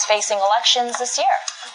that's facing elections this year?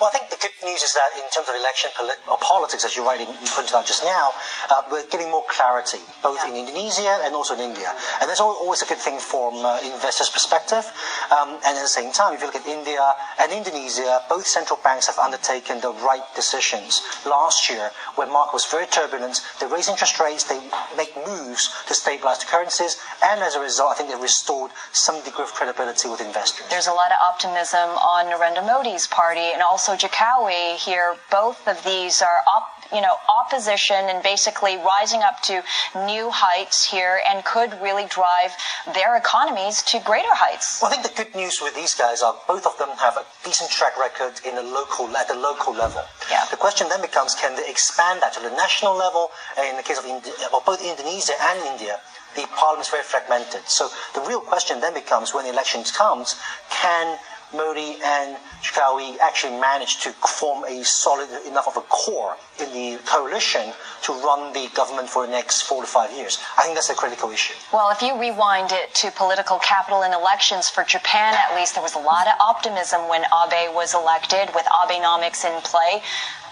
Well, I think the good news is that in terms of election or politics, as you rightly pointed out just now, uh, we're getting more clarity, both yeah. in Indonesia and also in India. And that's always a good thing from uh, investors' perspective. Um, and at the same time, if you look at India and Indonesia, both central banks have undertaken the right decisions. Last year, when market was very turbulent, they raised interest rates, they make moves to stabilize the currencies, and as a result, I think they restored some degree of credibility with investors. There's a lot of optimism on Narendra Modi's party and also Jokowi here. Both of these are up you know, opposition and basically rising up to new heights here and could really drive their economies to greater heights. Well, I think the good news with these guys are both of them have a decent track record in the local at the local level. Yeah. The question then becomes, can they expand that to the national level? In the case of Indi- well, both Indonesia and India, the parliament is very fragmented. So the real question then becomes, when the elections comes, can Modi and Jokowi actually managed to form a solid enough of a core in the coalition to run the government for the next four to five years. I think that's a critical issue. Well, if you rewind it to political capital and elections for Japan, at least, there was a lot of optimism when Abe was elected with Abenomics in play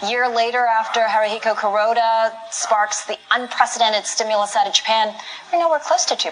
year later, after Haruhiko Kuroda sparks the unprecedented stimulus out of Japan, we're nowhere close to 2%.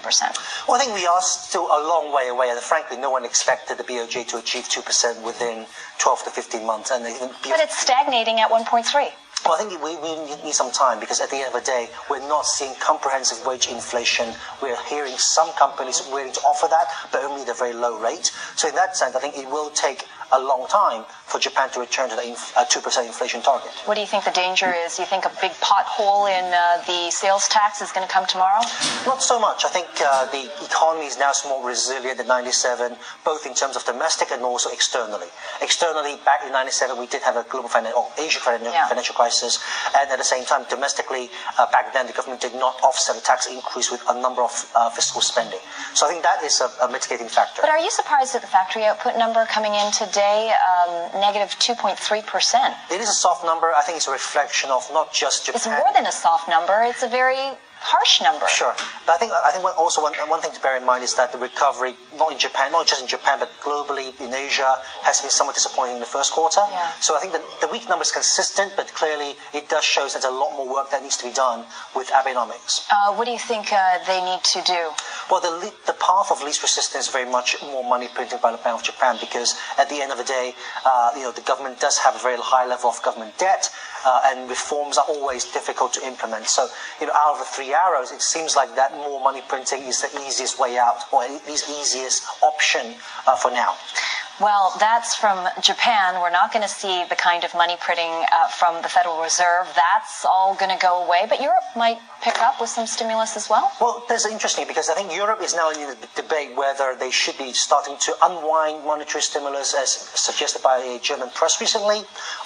Well, I think we are still a long way away, and frankly, no one expected the BOJ to achieve 2% within 12 to 15 months. And even but it's stagnating at 1.3. Well, I think we, we need some time because at the end of the day, we're not seeing comprehensive wage inflation. We're hearing some companies willing to offer that, but only at a very low rate. So in that sense, I think it will take a long time for Japan to return to the inf- uh, 2% inflation target. What do you think the danger is? You think a big pothole in uh, the sales tax is going to come tomorrow? Not so much. I think uh, the economy is now more resilient than 97, both in terms of domestic and also externally. Externally, back in 97, we did have a global financial, or Asia financial, yeah. financial crisis, and at the same time, domestically, uh, back then, the government did not offset the tax increase with a number of uh, fiscal spending. So I think that is a, a mitigating factor. But are you surprised at the factory output number coming in today? Today, um, negative 2.3%. It is a soft number. I think it's a reflection of not just Japan. It's more than a soft number. It's a very harsh number. Sure, but I think I think also one, one thing to bear in mind is that the recovery, not in Japan, not just in Japan, but globally in Asia, has been somewhat disappointing in the first quarter. Yeah. So I think that the weak number is consistent, but clearly it does show that there's a lot more work that needs to be done with Abenomics. Uh, what do you think uh, they need to do? Well, the the path of least resistance is very much more money printing by the Bank of Japan because at the end of the day, uh, you know, the government does have a very high level of government debt uh, and reforms are always difficult to implement. So, you know, out of the three arrows, it seems like that more money printing is the easiest way out, or at least easiest option uh, for now. Well, that's from Japan. We're not going to see the kind of money printing uh, from the Federal Reserve. That's all going to go away. But Europe might pick up with some stimulus as well. Well, that's interesting because I think Europe is now in the debate whether they should be starting to unwind monetary stimulus as suggested by a German press recently,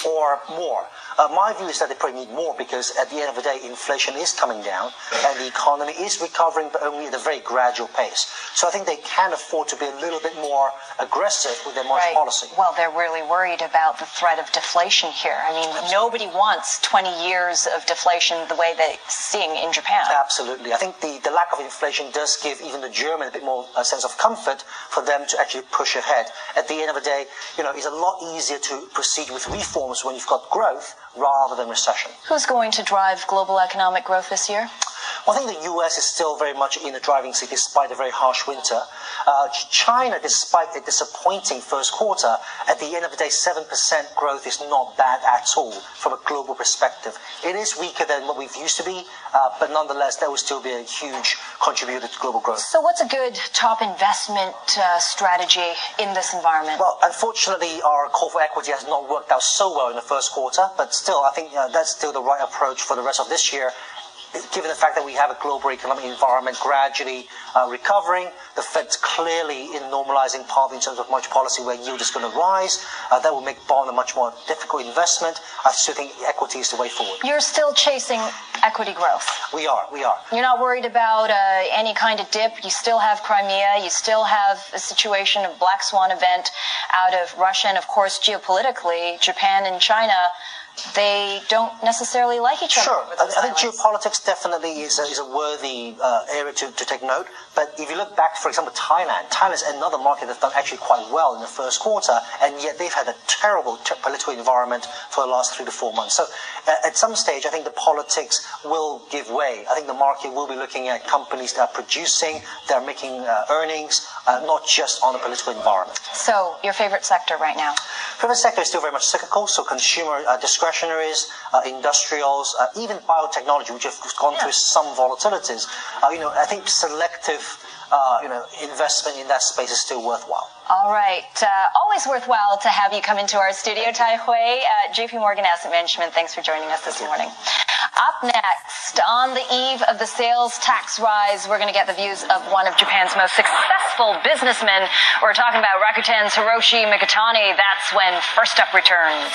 or more. Uh, my view is that they probably need more because at the end of the day, inflation is coming down and the economy is recovering, but only at a very gradual pace. So I think they can afford to be a little bit more aggressive with their monetary right. policy. Well, they're really worried about the threat of deflation here. I mean, Absolutely. nobody wants 20 years of deflation the way they're seeing in Japan. Absolutely. I think the, the lack of inflation does give even the German a bit more a sense of comfort for them to actually push ahead. At the end of the day, you know, it's a lot easier to proceed with reforms when you've got growth rather than recession. Who's going to drive global economic growth this year? Well, I think the US is still very much in the driving seat despite a very harsh winter. Uh, China, despite a disappointing first quarter, at the end of the day, 7% growth is not bad at all from a global perspective. It is weaker than what we've used to be, uh, but nonetheless, that will still be a huge contributor to global growth. So, what's a good top investment uh, strategy in this environment? Well, unfortunately, our call for equity has not worked out so well in the first quarter, but still, I think that's still the right approach for the rest of this year given the fact that we have a global economic environment gradually uh, recovering, the Fed's clearly in normalizing path in terms of monetary policy where yield is going to rise. Uh, that will make bond a much more difficult investment. I still think equity is the way forward. You're still chasing equity growth. We are, we are. You're not worried about uh, any kind of dip. You still have Crimea. You still have a situation of black swan event out of Russia. And of course, geopolitically, Japan and China they don't necessarily like each other. Sure, I, I, think geopolitics definitely is a, is a worthy uh, area to, to take note. But if you look back, for example, Thailand, Thailand is another market that's done actually quite well in the first quarter, and yet they've had a terrible t- political environment for the last three to four months. So uh, at some stage, I think the politics will give way. I think the market will be looking at companies that are producing, that are making uh, earnings, uh, not just on the political environment. So your favorite sector right now? Favorite sector is still very much cyclical, so consumer uh, discretionaries, uh, industrials, uh, even biotechnology, which have gone yeah. through some volatilities. you know, I think selective uh, you know, investment in that space is still worthwhile. All right. Uh, always worthwhile to have you come into our studio, Tai Hui. Uh, JP Morgan Asset Management, thanks for joining us this morning. Up next, on the eve of the sales tax rise, we're going to get the views of one of Japan's most successful businessmen. We're talking about Rakuten's Hiroshi Mikitani. That's when First Up returns.